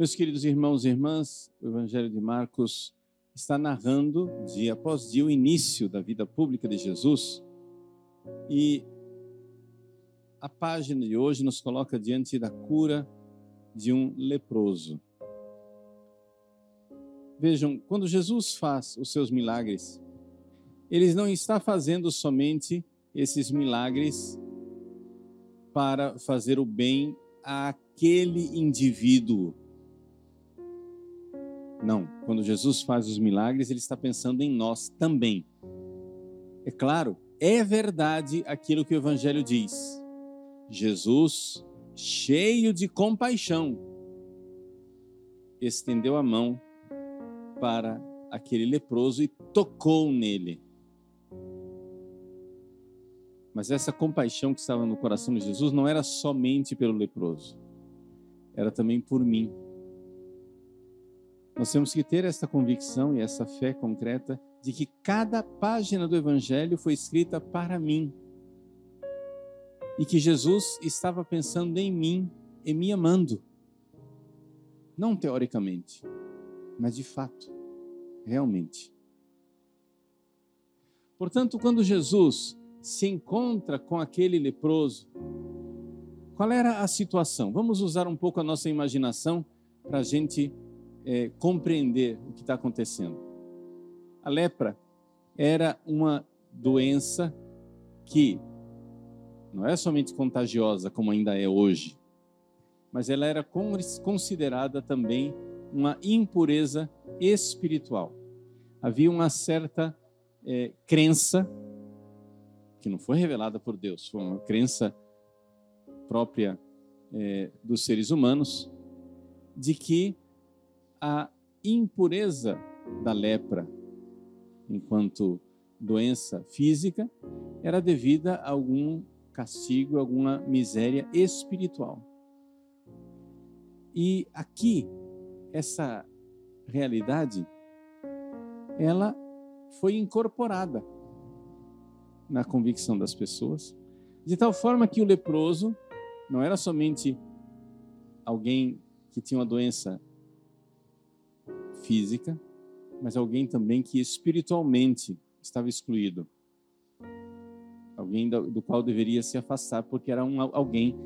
Meus queridos irmãos e irmãs, o Evangelho de Marcos está narrando, dia após dia, o início da vida pública de Jesus. E a página de hoje nos coloca diante da cura de um leproso. Vejam, quando Jesus faz os seus milagres, ele não está fazendo somente esses milagres para fazer o bem àquele indivíduo. Não, quando Jesus faz os milagres, ele está pensando em nós também. É claro, é verdade aquilo que o Evangelho diz. Jesus, cheio de compaixão, estendeu a mão para aquele leproso e tocou nele. Mas essa compaixão que estava no coração de Jesus não era somente pelo leproso, era também por mim. Nós temos que ter essa convicção e essa fé concreta de que cada página do Evangelho foi escrita para mim. E que Jesus estava pensando em mim e me amando. Não teoricamente, mas de fato, realmente. Portanto, quando Jesus se encontra com aquele leproso, qual era a situação? Vamos usar um pouco a nossa imaginação para a gente é, compreender o que está acontecendo. A lepra era uma doença que não é somente contagiosa, como ainda é hoje, mas ela era considerada também uma impureza espiritual. Havia uma certa é, crença que não foi revelada por Deus, foi uma crença própria é, dos seres humanos, de que a impureza da lepra, enquanto doença física, era devida a algum castigo, alguma miséria espiritual. E aqui, essa realidade, ela foi incorporada na convicção das pessoas, de tal forma que o leproso não era somente alguém que tinha uma doença física, mas alguém também que espiritualmente estava excluído. Alguém do, qual deveria se afastar, porque era um, alguém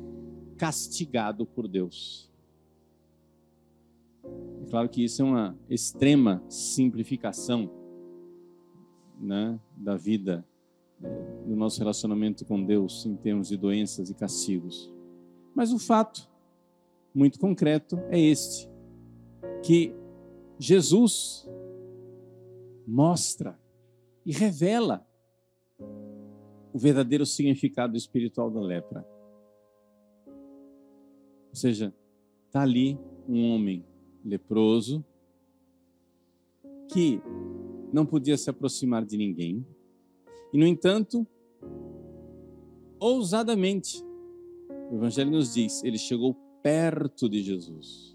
castigado por Deus. É claro que isso é uma extrema simplificação né, da vida do nosso relacionamento com Deus em termos de doenças e castigos. Mas o fato muito concreto é este: que Jesus mostra e revela o verdadeiro significado espiritual da lepra. Ou seja, está ali um homem leproso que não podia se aproximar de ninguém, e, no entanto, ousadamente, o Evangelho nos diz, ele chegou perto de Jesus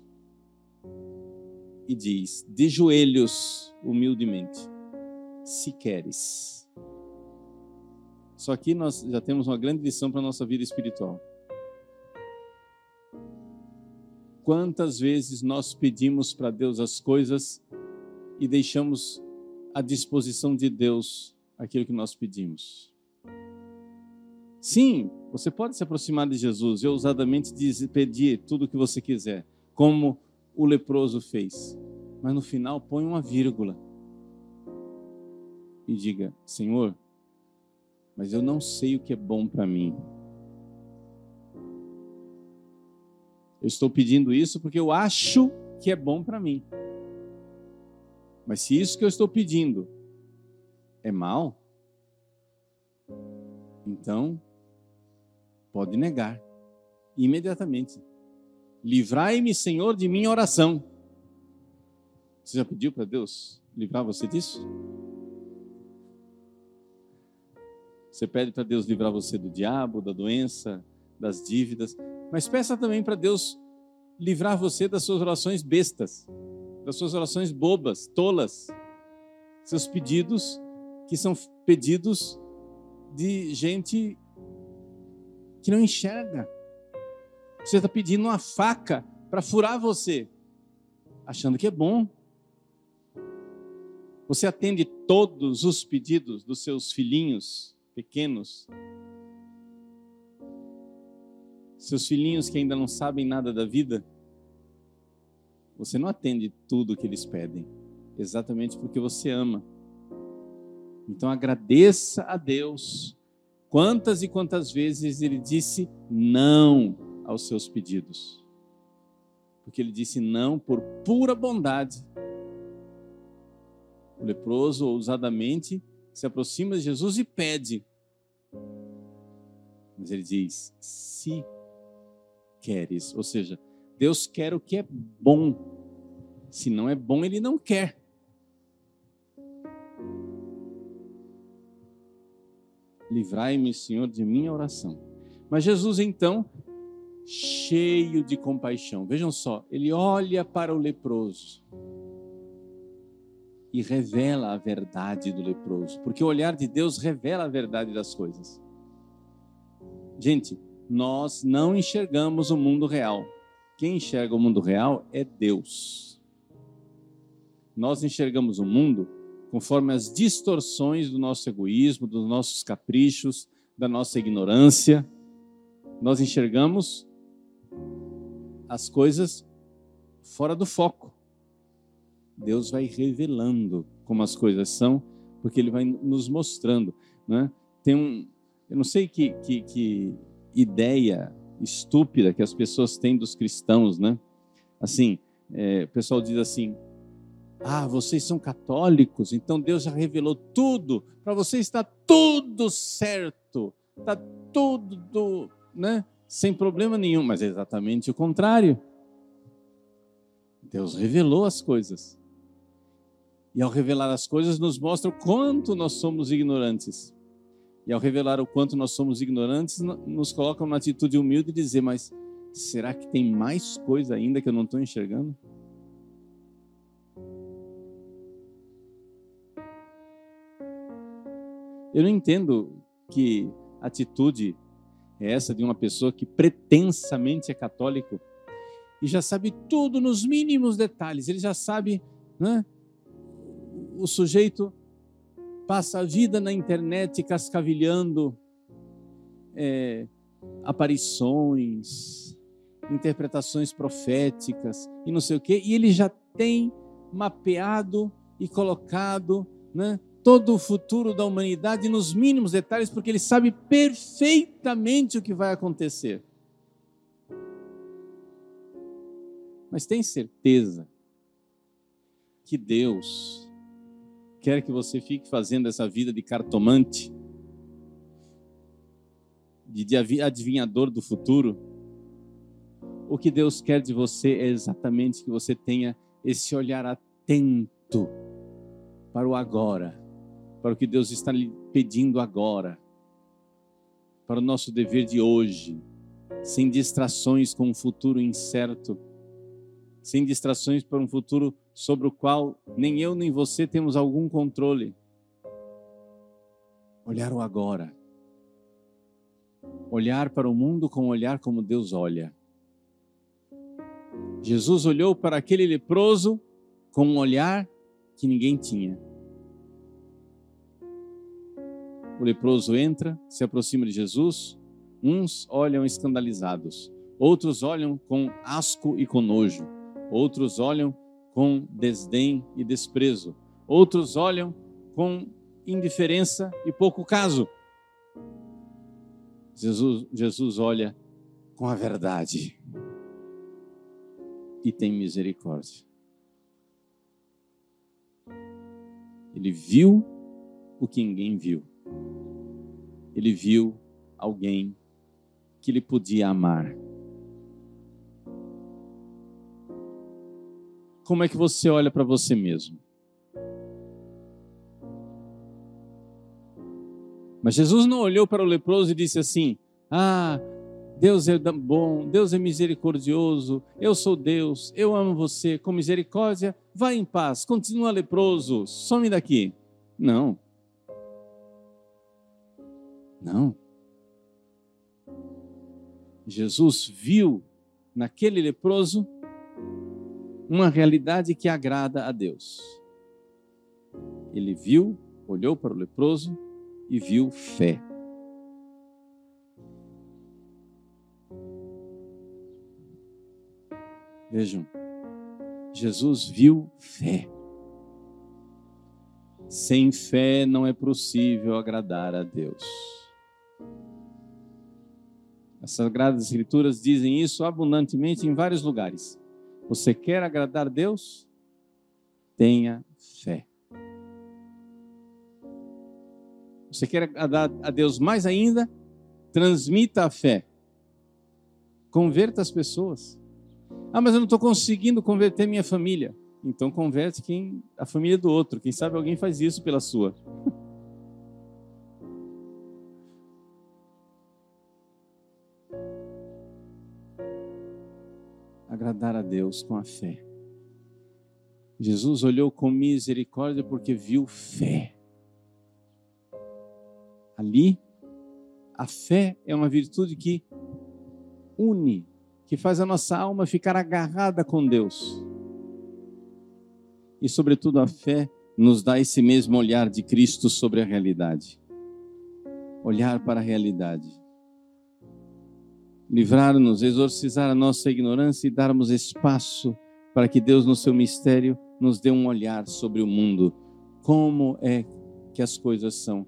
e diz, de joelhos, humildemente, se queres. Só aqui nós já temos uma grande lição para a nossa vida espiritual. Quantas vezes nós pedimos para Deus as coisas e deixamos à disposição de Deus aquilo que nós pedimos. Sim, você pode se aproximar de Jesus e ousadamente pedir tudo o que você quiser, como o leproso fez. Mas no final põe uma vírgula e diga: Senhor, mas eu não sei o que é bom para mim. Eu estou pedindo isso porque eu acho que é bom para mim. Mas se isso que eu estou pedindo é mal, então pode negar imediatamente. Livrai-me, Senhor, de minha oração. Você já pediu para Deus livrar você disso? Você pede para Deus livrar você do diabo, da doença, das dívidas, mas peça também para Deus livrar você das suas orações bestas, das suas orações bobas, tolas, seus pedidos que são pedidos de gente que não enxerga. Você está pedindo uma faca para furar você, achando que é bom. Você atende todos os pedidos dos seus filhinhos pequenos? Seus filhinhos que ainda não sabem nada da vida? Você não atende tudo o que eles pedem, exatamente porque você ama. Então agradeça a Deus quantas e quantas vezes ele disse não aos seus pedidos. Porque ele disse não por pura bondade. O leproso ousadamente se aproxima de Jesus e pede. Mas ele diz: se queres, ou seja, Deus quer o que é bom. Se não é bom, ele não quer. Livrai-me, Senhor, de minha oração. Mas Jesus, então, cheio de compaixão, vejam só, ele olha para o leproso e revela a verdade do leproso, porque o olhar de Deus revela a verdade das coisas. Gente, nós não enxergamos o mundo real. Quem enxerga o mundo real é Deus. Nós enxergamos o mundo conforme as distorções do nosso egoísmo, dos nossos caprichos, da nossa ignorância. Nós enxergamos as coisas fora do foco. Deus vai revelando como as coisas são, porque Ele vai nos mostrando. Né? Tem um, eu não sei que, que, que ideia estúpida que as pessoas têm dos cristãos, né? Assim, é, o pessoal diz assim: ah, vocês são católicos, então Deus já revelou tudo, para vocês está tudo certo, está tudo, né? Sem problema nenhum, mas é exatamente o contrário. Deus revelou as coisas. E ao revelar as coisas, nos mostra o quanto nós somos ignorantes. E ao revelar o quanto nós somos ignorantes, nos coloca numa atitude humilde de dizer: Mas será que tem mais coisa ainda que eu não estou enxergando? Eu não entendo que atitude é essa de uma pessoa que pretensamente é católico e já sabe tudo nos mínimos detalhes. Ele já sabe, né? O sujeito passa a vida na internet cascavilhando é, aparições, interpretações proféticas e não sei o quê, e ele já tem mapeado e colocado, né? Todo o futuro da humanidade nos mínimos detalhes, porque ele sabe perfeitamente o que vai acontecer. Mas tem certeza que Deus quer que você fique fazendo essa vida de cartomante, de adivinhador do futuro? O que Deus quer de você é exatamente que você tenha esse olhar atento para o agora para o que Deus está lhe pedindo agora, para o nosso dever de hoje, sem distrações com um futuro incerto, sem distrações para um futuro sobre o qual nem eu nem você temos algum controle. Olhar o agora. Olhar para o mundo com um olhar como Deus olha. Jesus olhou para aquele leproso com um olhar que ninguém tinha o leproso entra, se aproxima de Jesus, uns olham escandalizados, outros olham com asco e com nojo, outros olham com desdém e desprezo, outros olham com indiferença e pouco caso. Jesus, Jesus olha com a verdade e tem misericórdia. Ele viu o que ninguém viu ele viu alguém que ele podia amar. Como é que você olha para você mesmo? Mas Jesus não olhou para o leproso e disse assim: Ah, Deus é bom, Deus é misericordioso, eu sou Deus, eu amo você, com misericórdia, vá em paz, continua leproso, some daqui. Não. Não. Jesus viu naquele leproso uma realidade que agrada a Deus. Ele viu, olhou para o leproso e viu fé. Vejam, Jesus viu fé. Sem fé não é possível agradar a Deus. As Sagradas Escrituras dizem isso abundantemente em vários lugares. Você quer agradar a Deus? Tenha fé. Você quer agradar a Deus mais ainda? Transmita a fé. Converta as pessoas. Ah, mas eu não estou conseguindo converter minha família. Então converte quem a família do outro. Quem sabe alguém faz isso pela sua. Deus com a fé. Jesus olhou com misericórdia porque viu fé. Ali, a fé é uma virtude que une que faz a nossa alma ficar agarrada com Deus. E, sobretudo, a fé nos dá esse mesmo olhar de Cristo sobre a realidade. Olhar para a realidade. Livrar-nos, exorcizar a nossa ignorância e darmos espaço para que Deus, no seu mistério, nos dê um olhar sobre o mundo. Como é que as coisas são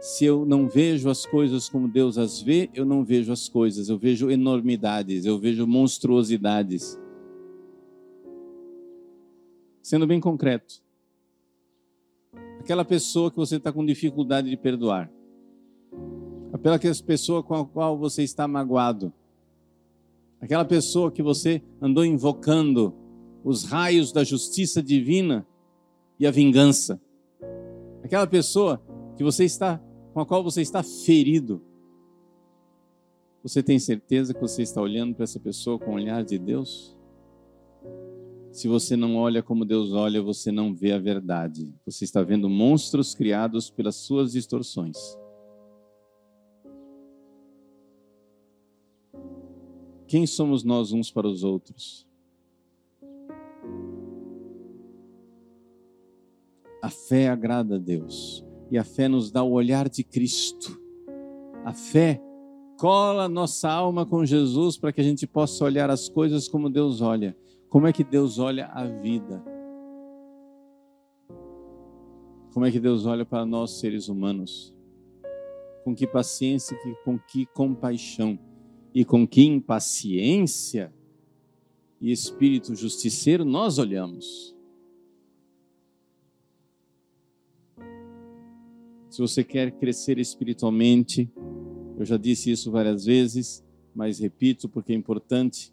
se eu não vejo as coisas como Deus as vê, eu não vejo as coisas, eu vejo enormidades, eu vejo monstruosidades. Sendo bem concreto, aquela pessoa que você está com dificuldade de perdoar, aquela pessoa com a qual você está magoado, aquela pessoa que você andou invocando os raios da justiça divina e a vingança, aquela pessoa que você está com a qual você está ferido, você tem certeza que você está olhando para essa pessoa com o olhar de Deus? Se você não olha como Deus olha, você não vê a verdade. Você está vendo monstros criados pelas suas distorções. Quem somos nós uns para os outros? A fé agrada a Deus. E a fé nos dá o olhar de Cristo. A fé cola nossa alma com Jesus para que a gente possa olhar as coisas como Deus olha. Como é que Deus olha a vida? Como é que Deus olha para nós, seres humanos? Com que paciência, com que compaixão e com que impaciência e espírito justiceiro nós olhamos. Se você quer crescer espiritualmente, eu já disse isso várias vezes, mas repito porque é importante.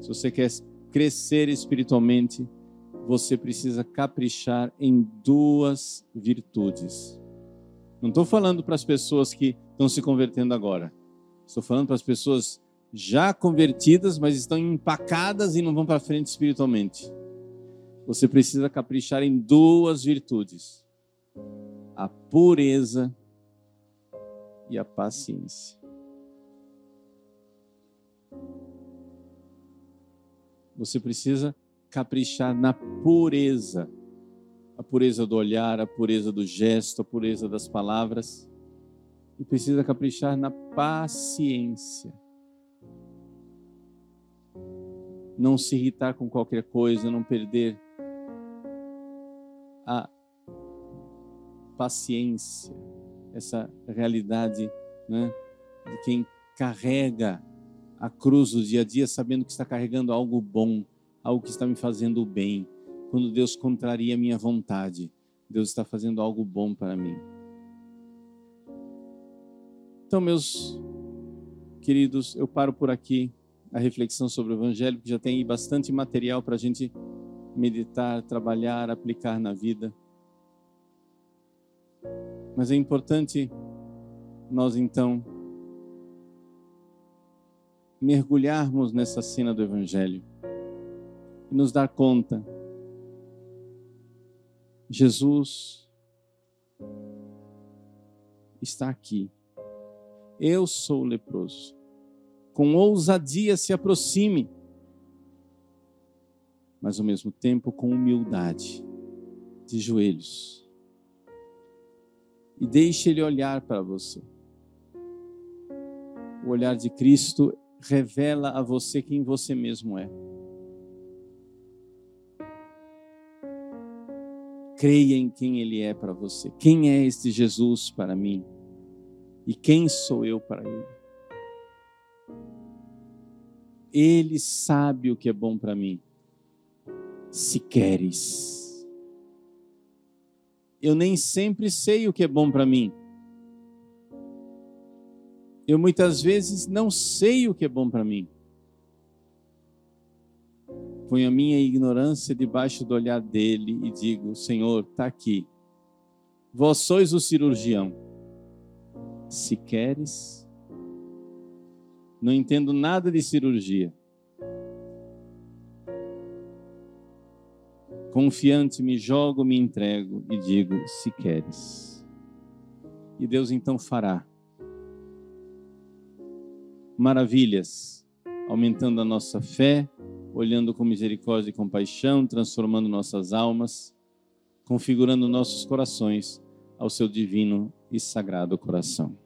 Se você quer crescer espiritualmente, você precisa caprichar em duas virtudes. Não estou falando para as pessoas que estão se convertendo agora. Estou falando para as pessoas já convertidas, mas estão empacadas e não vão para frente espiritualmente. Você precisa caprichar em duas virtudes a pureza e a paciência. Você precisa caprichar na pureza. A pureza do olhar, a pureza do gesto, a pureza das palavras. E precisa caprichar na paciência. Não se irritar com qualquer coisa, não perder a paciência, essa realidade né, de quem carrega a cruz do dia a dia, sabendo que está carregando algo bom, algo que está me fazendo bem. Quando Deus contraria a minha vontade, Deus está fazendo algo bom para mim. Então, meus queridos, eu paro por aqui a reflexão sobre o Evangelho, que já tem bastante material para a gente meditar, trabalhar, aplicar na vida. Mas é importante nós então mergulharmos nessa cena do Evangelho e nos dar conta. Jesus está aqui. Eu sou leproso. Com ousadia se aproxime. mas ao mesmo tempo com humildade, de joelhos. E deixe Ele olhar para você. O olhar de Cristo revela a você quem você mesmo é. Creia em quem Ele é para você. Quem é este Jesus para mim? E quem sou eu para Ele? Ele sabe o que é bom para mim. Se queres. Eu nem sempre sei o que é bom para mim. Eu muitas vezes não sei o que é bom para mim. Ponho a minha ignorância debaixo do olhar dele e digo: Senhor, está aqui. Vós sois o cirurgião. Se queres, não entendo nada de cirurgia. Confiante, me jogo, me entrego e digo: se queres. E Deus então fará maravilhas, aumentando a nossa fé, olhando com misericórdia e compaixão, transformando nossas almas, configurando nossos corações ao seu divino e sagrado coração.